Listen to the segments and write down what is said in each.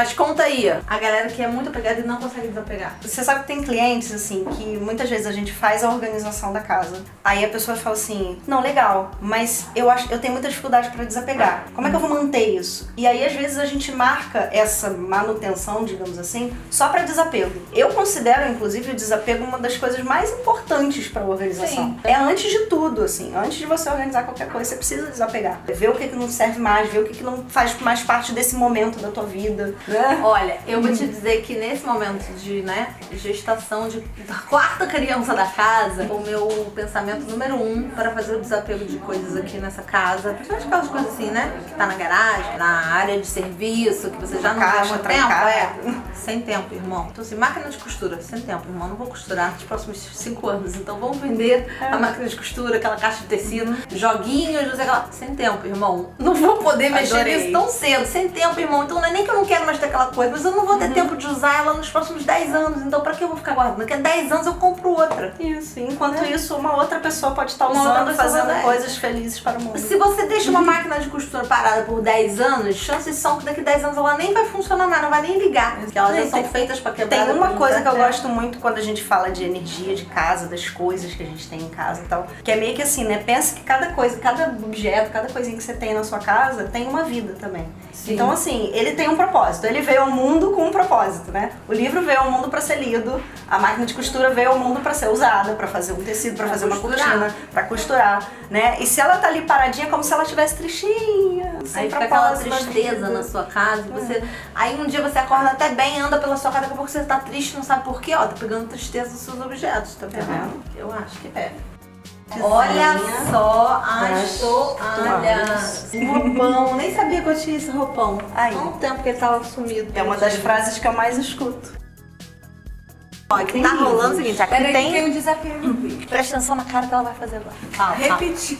mas conta aí. A galera que é muito apegada e não consegue desapegar. Você sabe que tem clientes, assim, que muitas vezes a gente faz a organização da casa. Aí a pessoa fala assim, não, legal, mas eu acho eu tenho muita dificuldade para desapegar. Como é que eu vou manter isso? E aí, às vezes, a gente marca essa manutenção, digamos assim, só para desapego. Eu considero, inclusive, o desapego uma das coisas mais importantes para a organização. Sim. É antes de tudo, assim. Antes de você organizar qualquer coisa, você precisa desapegar. Ver o que, que não serve mais, ver o que, que não faz mais parte desse momento da tua vida, né? Olha, eu vou te dizer que nesse momento de, né, gestação de da quarta criança da casa, o meu pensamento número um para fazer o desapego de coisas aqui nessa casa, principalmente aquelas coisas assim, né, que tá na garagem, na área de serviço, que você já não Caixa tem muito tempo, trancada. é, sem tempo, irmão. Então assim, máquina de costura, sem tempo, irmão, não vou costurar nos próximos cinco anos, então vamos vender a máquina de costura, aquela caixa de tecido, joguinhos, não sei aquela, sem tempo, irmão. Não vou poder mexer Adorei. nisso tão cedo, sem tempo, irmão. Então não é nem que eu não quero mais ter aquela coisa, mas eu não vou ter tempo de usar ela nos próximos 10 anos. Então pra que eu vou ficar guardando? Daqui a 10 anos eu compro outra. Isso. Enquanto isso, uma outra pessoa pode estar Uma usando, pessoa fazendo coisas felizes para o mundo. Se você deixa uma máquina de costura parada por 10 anos, chances são que daqui a 10 anos ela nem vai funcionar mais, não vai nem ligar. Porque elas já são feitas pra quebrar. Tem uma coisa que eu gosto muito quando a gente fala de energia de casa, das coisas que a gente tem em casa e tal, que é meio que assim, né? Pensa que cada coisa, cada objeto, cada coisinha que você tem na sua casa tem uma vida também. Sim. Então, assim, ele tem um propósito. Ele veio ao mundo com um propósito, né? O livro veio ao mundo pra ser lido, a máquina de costura veio ao mundo pra ser usada, pra fazer um tecido, pra Pra fazer uma costurar. cortina, pra costurar, né? E se ela tá ali paradinha, é como se ela estivesse tristinha, sem Aí fica aquela tristeza na sua casa. Você, aí um dia você acorda até bem, anda pela sua casa, daqui a pouco você tá triste, não sabe por quê. Ó, tá pegando tristeza dos seus objetos, tá vendo? Eu acho que é. Olha só as toalhas. Um roupão. Nem sabia que eu tinha esse roupão. Aí. Há um tempo que ele tava sumido. É uma das frases que eu mais escuto. Ó, que tá rolando o seguinte, aqui Peraí, tem... tem um desafio. Presta atenção na cara que ela vai fazer agora. Fala, fala. Repetir.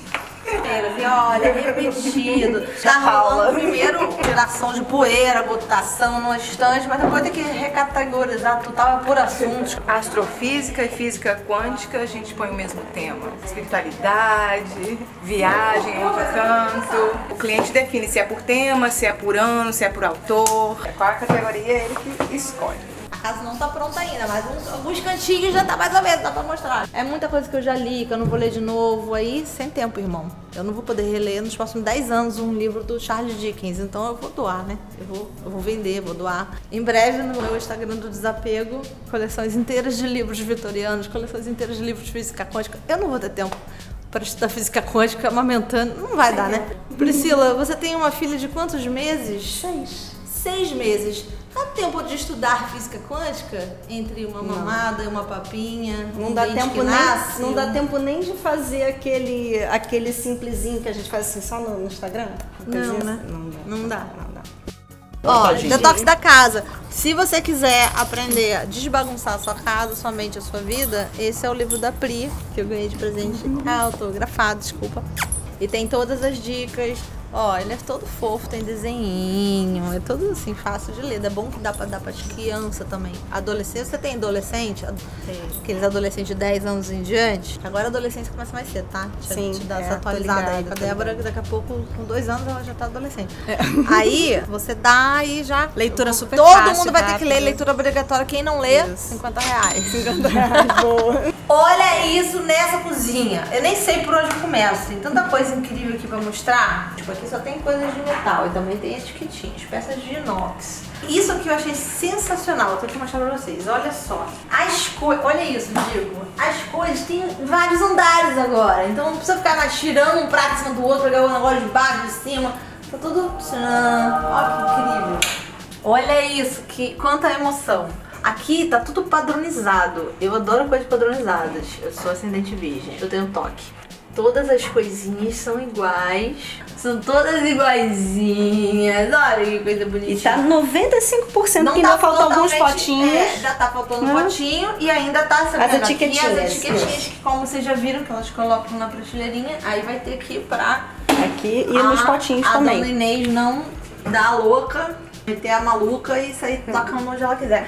Assim, olha, repetido. Tá rolando primeiro tiração de poeira, botação no estande, mas depois tem que recategorizar, tu tava por assuntos. Astrofísica e física quântica, a gente põe o mesmo tema. Espiritualidade, viagem em outro canto. O cliente define se é por tema, se é por ano, se é por autor. Qual a categoria é ele que escolhe. A casa não tá pronta ainda, mas uns- alguns cantinhos já tá mais ou menos, dá pra mostrar. É muita coisa que eu já li, que eu não vou ler de novo, aí sem tempo, irmão. Eu não vou poder reler nos próximos 10 anos um livro do Charles Dickens, então eu vou doar, né? Eu vou, eu vou vender, vou doar. Em breve, no meu Instagram do Desapego, coleções inteiras de livros vitorianos, coleções inteiras de livros de física quântica. Eu não vou ter tempo para estudar física quântica amamentando, não vai dar, né? Priscila, você tem uma filha de quantos meses? Seis. Seis meses. Dá tempo de estudar física quântica? Entre uma mamada e uma papinha? Não um dá dente tempo que nem, nasce, não dá tempo nem de fazer aquele aquele simplesinho que a gente faz assim só no, no Instagram. Não, né? assim. Não dá. Não dá. Não dá. Ó, detox da casa. Se você quiser aprender a desbagunçar a sua casa, sua mente, a sua vida, esse é o livro da Pri, que eu ganhei de presente autografado, desculpa. E tem todas as dicas. Ó, ele é todo fofo, tem desenhinho, é todo assim, fácil de ler. É bom que dá pra dar pra criança também. Adolescente, você tem adolescente? Ad- Aqueles adolescentes de 10 anos em diante. Agora a adolescência começa mais cedo, tá? Deixa Sim, te dar é, essa atualizada aí com a Débora, que daqui a pouco, com dois anos, ela já tá adolescente. Aí, você dá e já. Leitura super Todo fácil, mundo vai ter que ler leitura obrigatória. Quem não lê, Isso. 50 reais. Boa. Olha isso nessa cozinha. Eu nem sei por onde eu começo. Tem tanta coisa incrível aqui pra mostrar. Tipo, aqui só tem coisas de metal e também tem etiquetinhas, peças de inox. Isso aqui eu achei sensacional. Eu tô aqui mostrando pra vocês. Olha só. As coisas. Olha isso, Diego. As coisas têm vários andares agora. Então não precisa ficar tirando um prato em cima do outro, pegar o negócio de baixo, de cima. Tá tudo. Olha que incrível. Olha isso, que quanta emoção. Aqui tá tudo padronizado. Eu adoro coisas padronizadas. Eu sou ascendente virgem, eu tenho toque. Todas as coisinhas são iguais. São todas iguaizinhas. Olha que coisa bonitinha. E tá 95% Não que tá ainda faltam alguns potinhos. É, já tá faltando um Hum. potinho e ainda tá As etiquetinhas, As etiquetinhas que, como vocês já viram, que elas colocam na prateleirinha. Aí vai ter que ir pra Aqui e nos a- potinhos a também. dona Inês não dá a louca, meter a maluca e sair tocando onde ela quiser.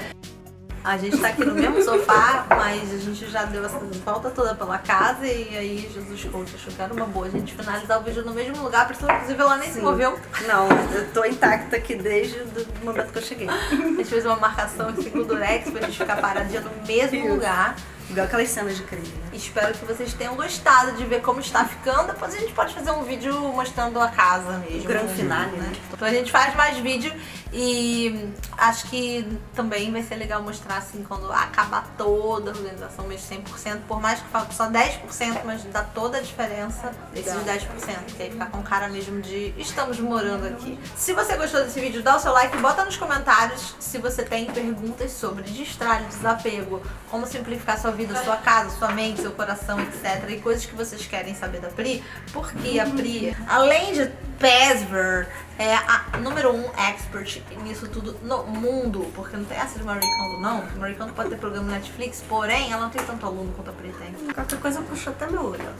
A gente tá aqui no mesmo sofá, mas a gente já deu essa volta toda pela casa e aí Jesus Coach achou que era uma boa a gente finalizar o vídeo no mesmo lugar, por isso, inclusive ela nem se moveu. Não, eu tô intacta aqui desde o momento que eu cheguei. A gente fez uma marcação aqui com o Durex pra gente ficar paradinha no mesmo Isso. lugar. Igual aquelas cenas de crime, né? Espero que vocês tenham gostado de ver como está ficando. Depois a gente pode fazer um vídeo mostrando a casa mesmo. O grande finale, né? Então a gente faz mais vídeo e acho que também vai ser legal mostrar assim quando acabar toda a organização, mesmo 100%, por mais que falte só 10%, mas dá toda a diferença desses 10%, que aí fica com cara mesmo de estamos morando aqui. Se você gostou desse vídeo, dá o seu like, bota nos comentários se você tem perguntas sobre destralho, desapego, como simplificar sua vida, sua casa, sua mente, seu coração, etc. E coisas que vocês querem saber da Pri, porque a Pri, além de Pesver, é a número um expert nisso tudo no mundo. Porque não tem essa de Marie Kondo, não. Marie Kondo pode ter programa no Netflix, porém ela não tem tanto aluno quanto a Pri tem. Qualquer coisa puxou até meu olho.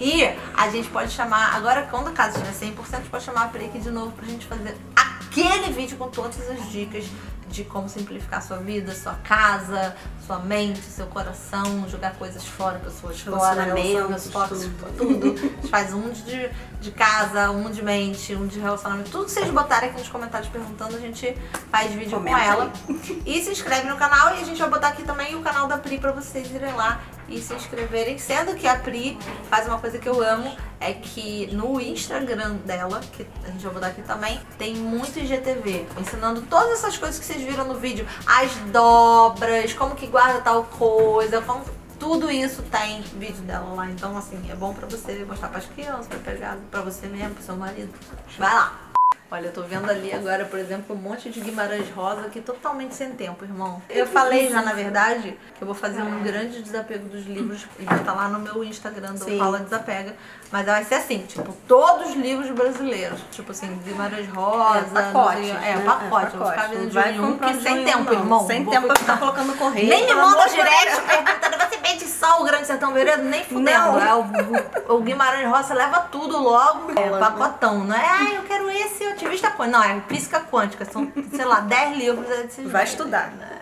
E a gente pode chamar, agora quando a casa estiver 100%, a gente pode chamar a Pri aqui de novo pra gente fazer aquele vídeo com todas as dicas de como simplificar sua vida, sua casa, sua mente, seu coração, jogar coisas fora, pessoas fora, Relacionamentos, amigos, tóxicos, tudo. A gente faz um de, de casa, um de mente, um de relacionamento. Tudo que vocês botarem aqui nos comentários perguntando, a gente faz vídeo Comenta com ela. E se inscreve no canal e a gente vai botar aqui também o canal da Pri pra vocês irem lá e se inscreverem. Sendo que a Pri faz uma coisa que eu amo, é que no Instagram dela, que a gente vai botar aqui também, tem muito IGTV, ensinando todas essas coisas que vocês viram no vídeo, as dobras, como que guarda tal coisa, como tudo isso tem vídeo dela lá. Então, assim, é bom pra você mostrar pras crianças, pra pegar pra você mesmo, pro seu marido. Vai lá! Olha, eu tô vendo ali agora, por exemplo, um monte de Guimarães Rosa aqui totalmente sem tempo, irmão. Eu falei já, na verdade, que eu vou fazer um grande desapego dos livros e vai estar lá no meu Instagram do Sim. Fala Desapega. Mas vai ser assim, tipo, todos os livros brasileiros. Tipo assim, Guimarães Rosa. É, pacote, sei- né? É, pacote. Eu vou ficar vendo de vai um, que sem tempo, não. irmão. Sem Vou tempo pra ficar- ficar colocando correio. nem me manda direct Deus. perguntando, você vende só o Grande Sertão Veredas? Nem fudendo. Não. É, o, o Guimarães Rosa leva tudo logo, é, pacotão. Não é, ah, eu quero esse otimista quântico. Não, é física quântica. São, sei lá, 10 livros. Vai estudar.